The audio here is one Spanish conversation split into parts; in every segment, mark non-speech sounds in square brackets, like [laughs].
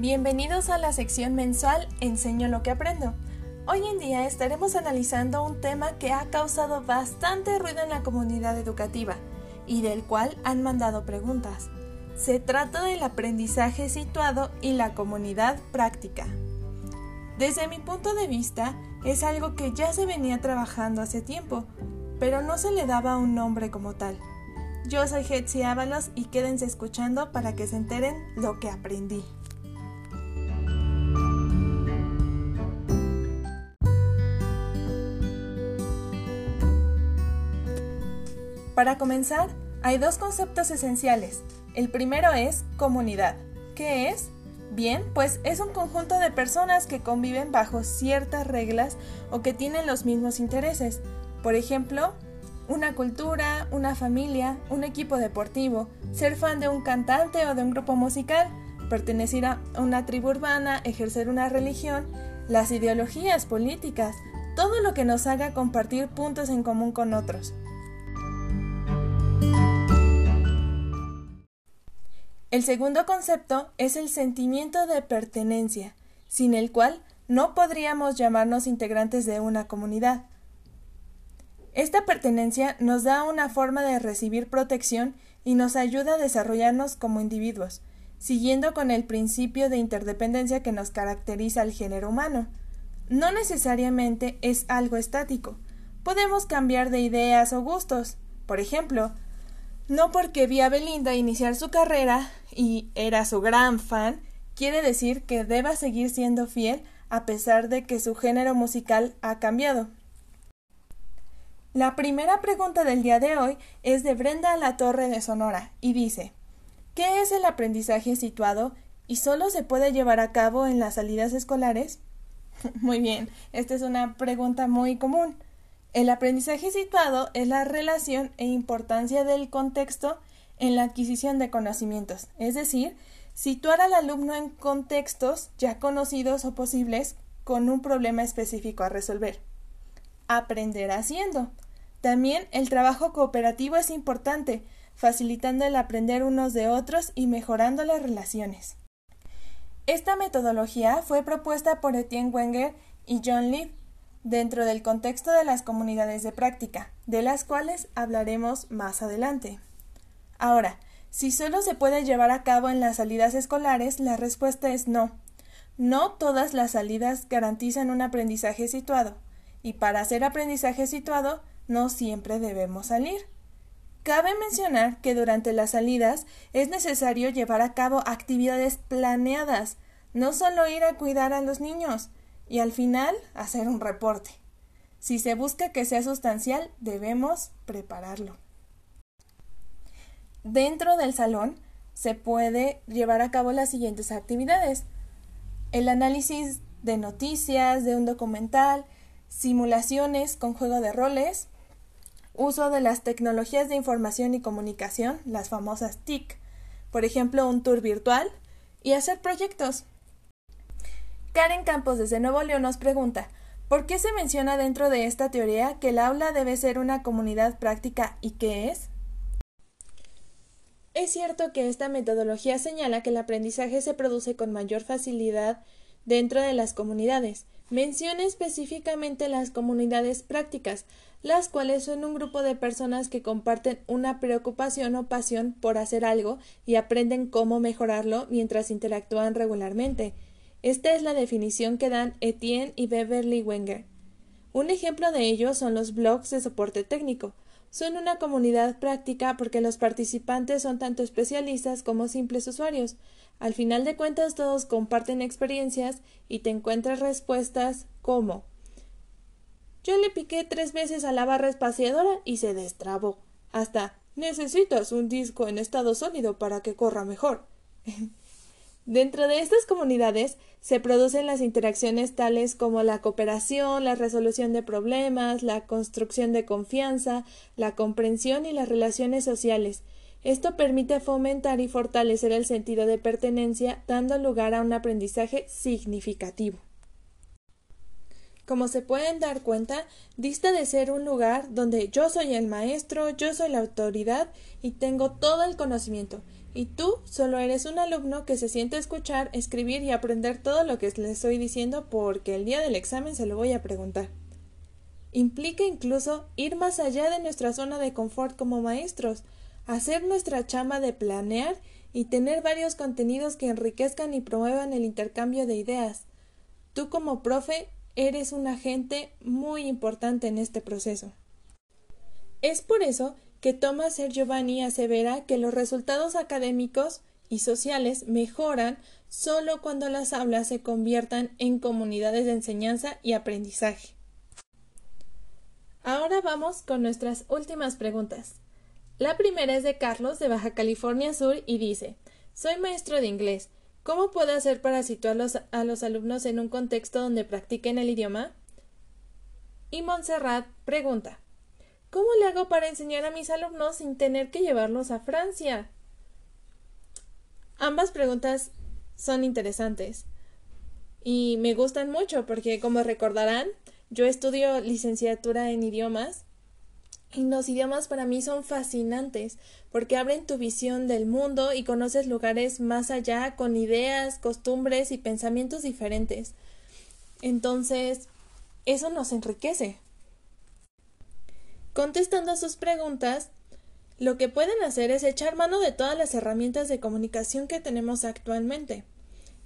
Bienvenidos a la sección mensual Enseño lo que aprendo. Hoy en día estaremos analizando un tema que ha causado bastante ruido en la comunidad educativa y del cual han mandado preguntas. Se trata del aprendizaje situado y la comunidad práctica. Desde mi punto de vista, es algo que ya se venía trabajando hace tiempo, pero no se le daba un nombre como tal. Yo soy Hetzi Ábalos y quédense escuchando para que se enteren lo que aprendí. Para comenzar, hay dos conceptos esenciales. El primero es comunidad. ¿Qué es? Bien, pues es un conjunto de personas que conviven bajo ciertas reglas o que tienen los mismos intereses. Por ejemplo, una cultura, una familia, un equipo deportivo, ser fan de un cantante o de un grupo musical, pertenecer a una tribu urbana, ejercer una religión, las ideologías políticas, todo lo que nos haga compartir puntos en común con otros. El segundo concepto es el sentimiento de pertenencia, sin el cual no podríamos llamarnos integrantes de una comunidad. Esta pertenencia nos da una forma de recibir protección y nos ayuda a desarrollarnos como individuos, siguiendo con el principio de interdependencia que nos caracteriza al género humano. No necesariamente es algo estático. Podemos cambiar de ideas o gustos. Por ejemplo, no porque vi a Belinda iniciar su carrera y era su gran fan, quiere decir que deba seguir siendo fiel a pesar de que su género musical ha cambiado. La primera pregunta del día de hoy es de Brenda La Torre de Sonora y dice ¿Qué es el aprendizaje situado y solo se puede llevar a cabo en las salidas escolares? [laughs] Muy bien, esta es una pregunta muy común. El aprendizaje situado es la relación e importancia del contexto en la adquisición de conocimientos, es decir, situar al alumno en contextos ya conocidos o posibles con un problema específico a resolver. Aprender haciendo. También el trabajo cooperativo es importante, facilitando el aprender unos de otros y mejorando las relaciones. Esta metodología fue propuesta por Etienne Wenger y John Lee dentro del contexto de las comunidades de práctica, de las cuales hablaremos más adelante. Ahora, si solo se puede llevar a cabo en las salidas escolares, la respuesta es no. No todas las salidas garantizan un aprendizaje situado, y para hacer aprendizaje situado no siempre debemos salir. Cabe mencionar que durante las salidas es necesario llevar a cabo actividades planeadas, no solo ir a cuidar a los niños, y al final hacer un reporte. Si se busca que sea sustancial, debemos prepararlo. Dentro del salón se puede llevar a cabo las siguientes actividades. El análisis de noticias, de un documental, simulaciones con juego de roles, uso de las tecnologías de información y comunicación, las famosas TIC, por ejemplo, un tour virtual, y hacer proyectos. Karen Campos desde Nuevo León nos pregunta ¿Por qué se menciona dentro de esta teoría que el aula debe ser una comunidad práctica y qué es? Es cierto que esta metodología señala que el aprendizaje se produce con mayor facilidad dentro de las comunidades. Menciona específicamente las comunidades prácticas, las cuales son un grupo de personas que comparten una preocupación o pasión por hacer algo y aprenden cómo mejorarlo mientras interactúan regularmente. Esta es la definición que dan Etienne y Beverly Wenger. Un ejemplo de ello son los blogs de soporte técnico. Son una comunidad práctica porque los participantes son tanto especialistas como simples usuarios. Al final de cuentas todos comparten experiencias y te encuentras respuestas como Yo le piqué tres veces a la barra espaciadora y se destrabó. Hasta necesitas un disco en estado sólido para que corra mejor. [laughs] Dentro de estas comunidades se producen las interacciones tales como la cooperación, la resolución de problemas, la construcción de confianza, la comprensión y las relaciones sociales. Esto permite fomentar y fortalecer el sentido de pertenencia, dando lugar a un aprendizaje significativo. Como se pueden dar cuenta, dista de ser un lugar donde yo soy el maestro, yo soy la autoridad y tengo todo el conocimiento, y tú solo eres un alumno que se siente escuchar, escribir y aprender todo lo que le estoy diciendo porque el día del examen se lo voy a preguntar. Implica incluso ir más allá de nuestra zona de confort como maestros, hacer nuestra chama de planear y tener varios contenidos que enriquezcan y promuevan el intercambio de ideas. Tú como profe eres un agente muy importante en este proceso. Es por eso que Thomas Ser Giovanni asevera que los resultados académicos y sociales mejoran solo cuando las aulas se conviertan en comunidades de enseñanza y aprendizaje. Ahora vamos con nuestras últimas preguntas. La primera es de Carlos de Baja California Sur y dice Soy maestro de inglés. ¿Cómo puedo hacer para situar a los alumnos en un contexto donde practiquen el idioma? Y Montserrat pregunta ¿Cómo le hago para enseñar a mis alumnos sin tener que llevarlos a Francia? Ambas preguntas son interesantes y me gustan mucho porque, como recordarán, yo estudio licenciatura en idiomas los idiomas para mí son fascinantes porque abren tu visión del mundo y conoces lugares más allá con ideas, costumbres y pensamientos diferentes. Entonces, eso nos enriquece. Contestando a sus preguntas, lo que pueden hacer es echar mano de todas las herramientas de comunicación que tenemos actualmente.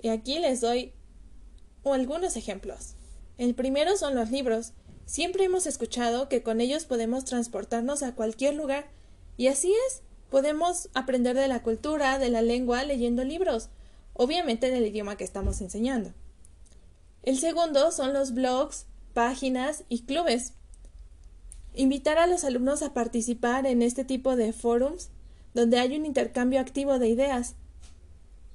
Y aquí les doy algunos ejemplos. El primero son los libros. Siempre hemos escuchado que con ellos podemos transportarnos a cualquier lugar, y así es. Podemos aprender de la cultura, de la lengua, leyendo libros, obviamente en el idioma que estamos enseñando. El segundo son los blogs, páginas y clubes. Invitar a los alumnos a participar en este tipo de forums donde hay un intercambio activo de ideas.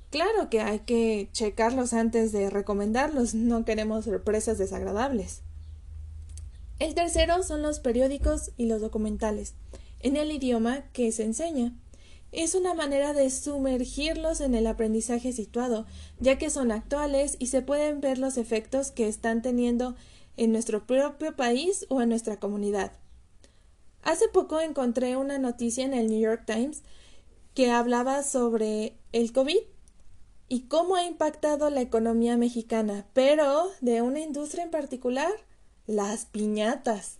Claro que hay que checarlos antes de recomendarlos, no queremos sorpresas desagradables. El tercero son los periódicos y los documentales, en el idioma que se enseña. Es una manera de sumergirlos en el aprendizaje situado, ya que son actuales y se pueden ver los efectos que están teniendo en nuestro propio país o en nuestra comunidad. Hace poco encontré una noticia en el New York Times que hablaba sobre el COVID y cómo ha impactado la economía mexicana, pero de una industria en particular, las piñatas.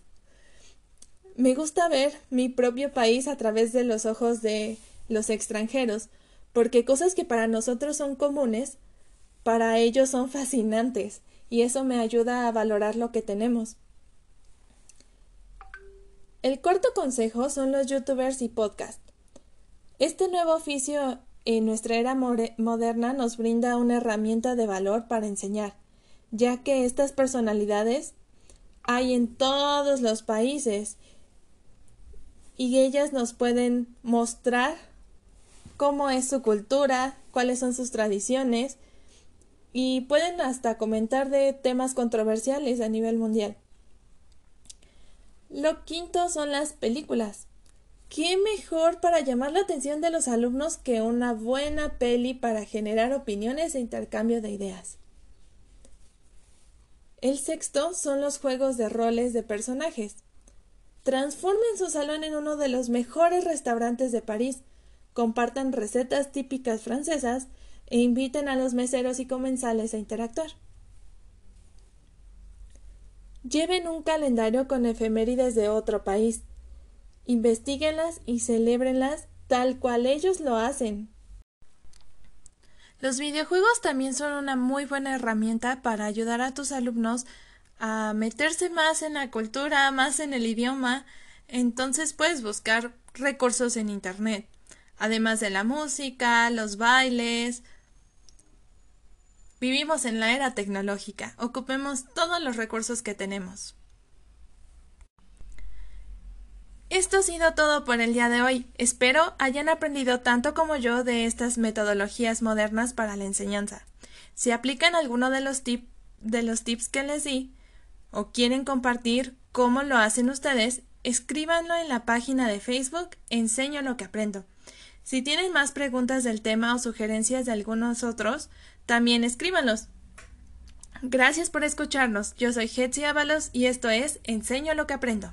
Me gusta ver mi propio país a través de los ojos de los extranjeros, porque cosas que para nosotros son comunes, para ellos son fascinantes, y eso me ayuda a valorar lo que tenemos. El cuarto consejo son los youtubers y podcast. Este nuevo oficio en nuestra era moderna nos brinda una herramienta de valor para enseñar, ya que estas personalidades hay en todos los países y ellas nos pueden mostrar cómo es su cultura, cuáles son sus tradiciones y pueden hasta comentar de temas controversiales a nivel mundial. Lo quinto son las películas. ¿Qué mejor para llamar la atención de los alumnos que una buena peli para generar opiniones e intercambio de ideas? El sexto son los juegos de roles de personajes. Transformen su salón en uno de los mejores restaurantes de París, compartan recetas típicas francesas e inviten a los meseros y comensales a interactuar. Lleven un calendario con efemérides de otro país. Investíguenlas y celébrenlas tal cual ellos lo hacen. Los videojuegos también son una muy buena herramienta para ayudar a tus alumnos a meterse más en la cultura, más en el idioma. Entonces puedes buscar recursos en Internet, además de la música, los bailes. Vivimos en la era tecnológica, ocupemos todos los recursos que tenemos. Esto ha sido todo por el día de hoy. Espero hayan aprendido tanto como yo de estas metodologías modernas para la enseñanza. Si aplican alguno de los, tips que les di o quieren compartir cómo lo hacen ustedes, escríbanlo en la página de Facebook Enseño lo que aprendo. Si tienen más preguntas del tema o sugerencias de algunos otros, también escríbanlos. Gracias por escucharnos. Yo soy Hetzi Ábalos y esto es Enseño lo que aprendo.